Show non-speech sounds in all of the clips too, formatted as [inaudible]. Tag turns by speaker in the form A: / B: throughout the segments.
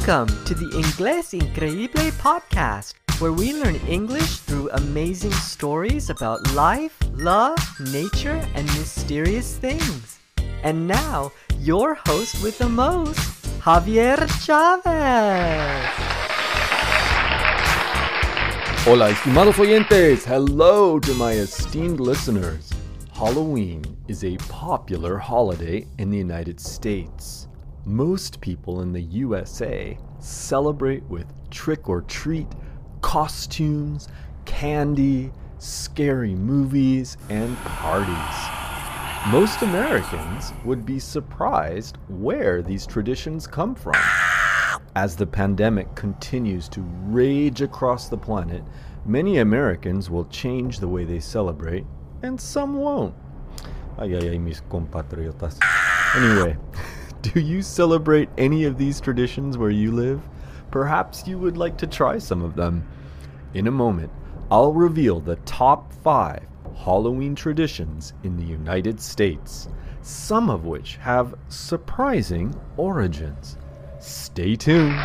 A: Welcome to the Inglés Increíble podcast, where we learn English through amazing stories about life, love, nature, and mysterious things. And now, your host with the most, Javier Chavez.
B: Hola, estimados oyentes. Hello to my esteemed listeners. Halloween is a popular holiday in the United States. Most people in the USA celebrate with trick or treat, costumes, candy, scary movies, and parties. Most Americans would be surprised where these traditions come from. As the pandemic continues to rage across the planet, many Americans will change the way they celebrate, and some won't. Ay, ay, ay, mis compatriotas. Anyway, [laughs] do you celebrate any of these traditions where you live? Perhaps you would like to try some of them. In a moment, I'll reveal the top five Halloween traditions in the United States, some of which have surprising origins. Stay tuned.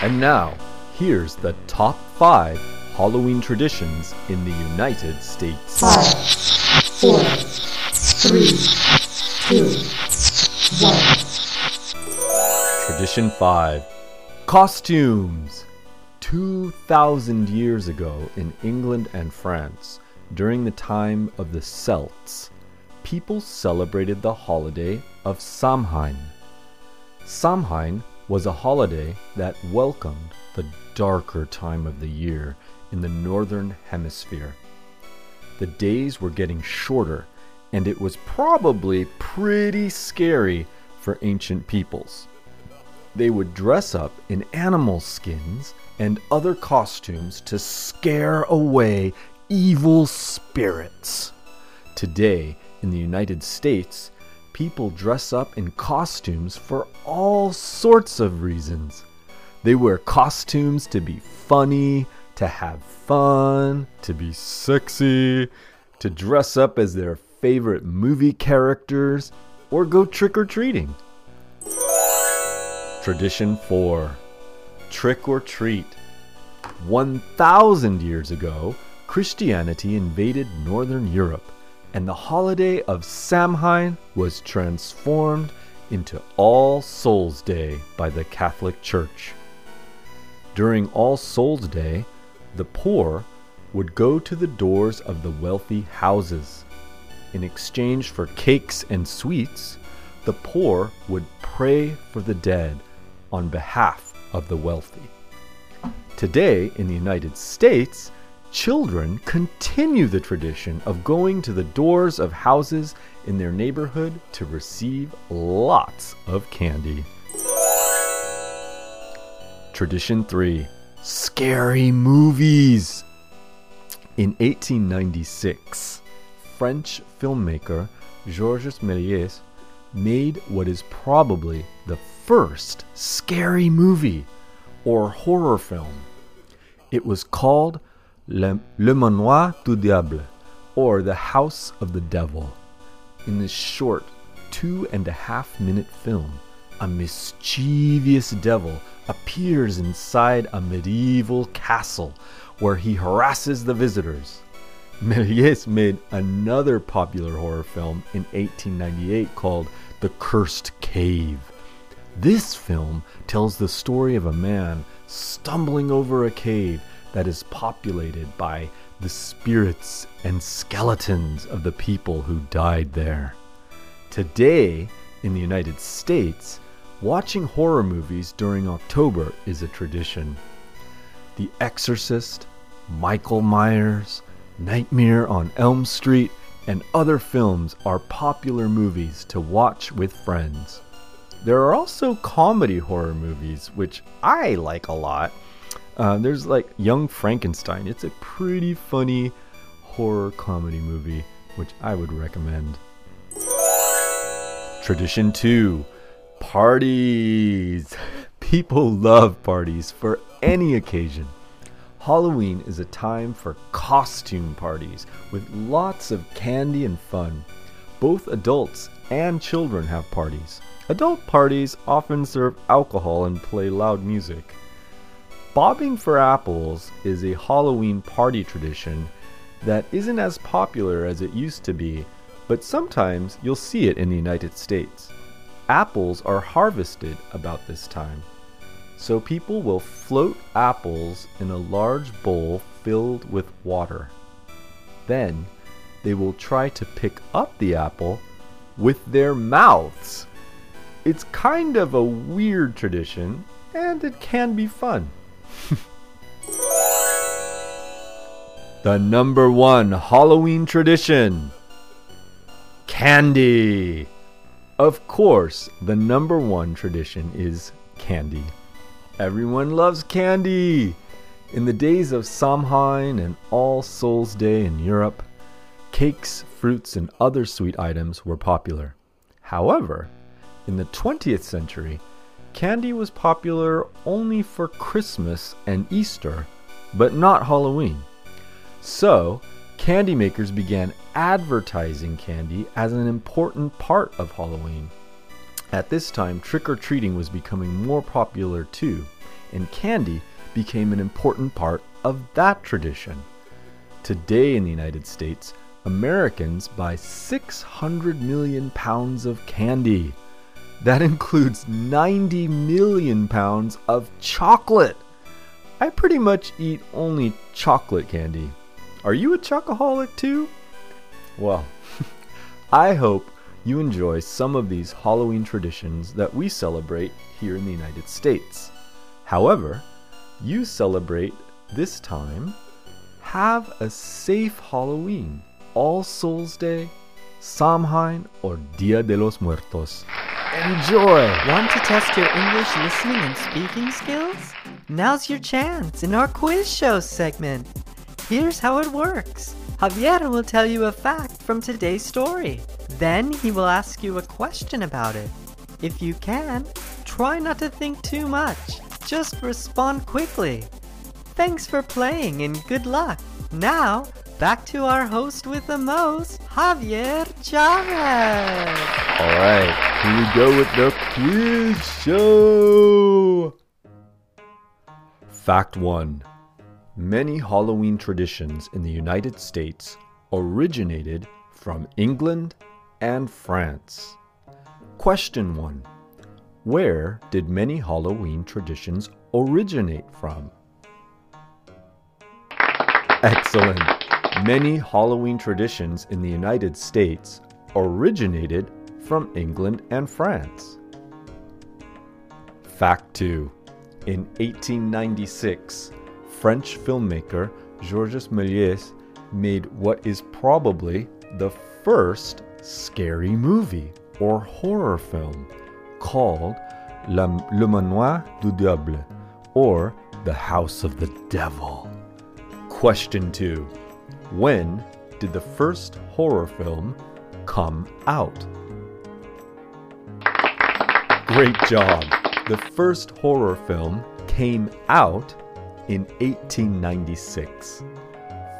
B: And now, here's the top five Halloween traditions in the United States.
C: Five, four, three, two, one.
B: Tradition 5 Costumes. 2,000 years ago in England and France, during the time of the Celts, people celebrated the holiday of Samhain. Samhain was a holiday that welcomed the darker time of the year in the northern hemisphere. The days were getting shorter, and it was probably pretty scary for ancient peoples. They would dress up in animal skins and other costumes to scare away evil spirits. Today, in the United States, people dress up in costumes for all sorts of reasons. They wear costumes to be funny, to have fun, to be sexy, to dress up as their favorite movie characters, or go trick or treating. Tradition 4 Trick or Treat. 1,000 years ago, Christianity invaded Northern Europe, and the holiday of Samhain was transformed into All Souls Day by the Catholic Church. During All Souls Day, the poor would go to the doors of the wealthy houses. In exchange for cakes and sweets, the poor would pray for the dead on behalf of the wealthy. Today, in the United States, children continue the tradition of going to the doors of houses in their neighborhood to receive lots of candy. Tradition 3 Scary movies. In 1896, French filmmaker Georges Méliès made what is probably the first scary movie or horror film. It was called Le, Le Manoir du Diable, or The House of the Devil. In this short, two and a half minute film, a mischievous devil appears inside a medieval castle where he harasses the visitors. Méliès made another popular horror film in 1898 called The Cursed Cave. This film tells the story of a man stumbling over a cave that is populated by the spirits and skeletons of the people who died there. Today, in the United States, watching horror movies during October is a tradition. The Exorcist, Michael Myers, Nightmare on Elm Street, and other films are popular movies to watch with friends. There are also comedy horror movies, which I like a lot. Uh, there's like Young Frankenstein. It's a pretty funny horror comedy movie, which I would recommend. Tradition 2 Parties. People love parties for any occasion. Halloween is a time for costume parties with lots of candy and fun. Both adults and children have parties. Adult parties often serve alcohol and play loud music. Bobbing for apples is a Halloween party tradition that isn't as popular as it used to be, but sometimes you'll see it in the United States. Apples are harvested about this time, so people will float apples in a large bowl filled with water. Then they will try to pick up the apple with their mouths. It's kind of a weird tradition, and it can be fun. [laughs] the number one Halloween tradition candy. Of course, the number one tradition is candy. Everyone loves candy. In the days of Samhain and All Souls Day in Europe, cakes, fruits, and other sweet items were popular. However, in the 20th century, candy was popular only for Christmas and Easter, but not Halloween. So, candy makers began advertising candy as an important part of Halloween. At this time, trick or treating was becoming more popular too, and candy became an important part of that tradition. Today in the United States, Americans buy 600 million pounds of candy. That [laughs] includes 90 million pounds of chocolate. I pretty much eat only chocolate candy. Are you a chocoholic too? Well, [laughs] I hope you enjoy some of these Halloween traditions that we celebrate here in the United States. However, you celebrate this time, have a safe Halloween. All Souls Day, Samhain, or Dia de los Muertos. Enjoy!
A: Want to test your English listening and speaking skills? Now's your chance in our quiz show segment. Here's how it works Javier will tell you a fact from today's story. Then he will ask you a question about it. If you can, try not to think too much. Just respond quickly. Thanks for playing and good luck. Now, back to our host with the most, Javier Chavez.
B: All right, here we go with the quiz show. Fact 1 Many Halloween traditions in the United States originated from England and France. Question 1 Where did many Halloween traditions originate from? Excellent. Many Halloween traditions in the United States originated from England and France. Fact 2. In 1896, French filmmaker Georges Méliès made what is probably the first scary movie or horror film called Le Manoir du Diable or The House of the Devil. Question 2. When did the first horror film come out? Great job! The first horror film came out in 1896.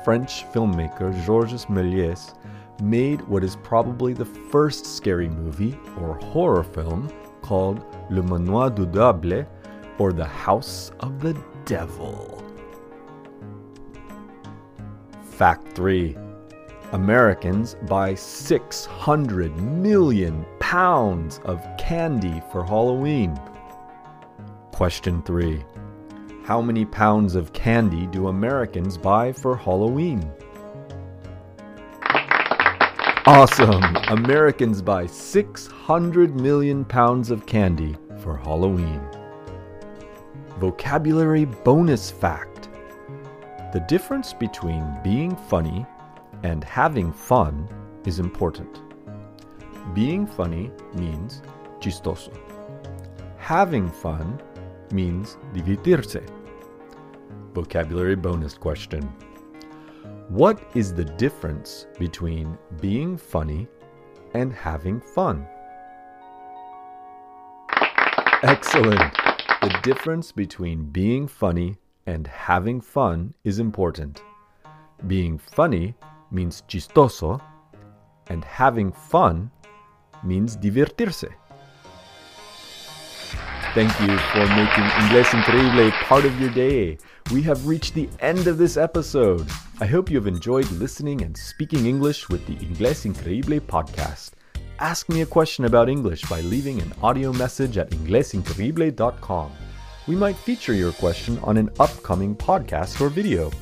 B: French filmmaker Georges Méliès made what is probably the first scary movie or horror film called Le Manoir du Diable or The House of the Devil. Fact 3 Americans buy 600 million pounds of candy for Halloween. Question 3 How many pounds of candy do Americans buy for Halloween? Awesome! Americans buy 600 million pounds of candy for Halloween. Vocabulary bonus fact The difference between being funny and having fun is important. Being funny means chistoso. Having fun means divertirse. Vocabulary bonus question. What is the difference between being funny and having fun? Excellent! The difference between being funny and having fun is important. Being funny means chistoso, and having fun means divertirse. Thank you for making Inglés Increíble part of your day. We have reached the end of this episode. I hope you have enjoyed listening and speaking English with the Inglés Increíble podcast. Ask me a question about English by leaving an audio message at inglesincreíble.com. We might feature your question on an upcoming podcast or video.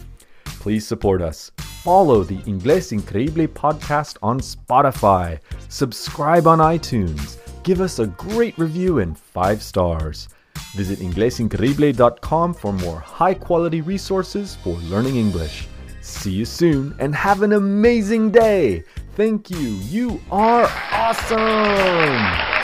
B: Please support us. Follow the Inglés Increíble podcast on Spotify. Subscribe on iTunes. Give us a great review and five stars. Visit inglesincreíble.com for more high quality resources for learning English. See you soon and have an amazing day. Thank you. You are awesome.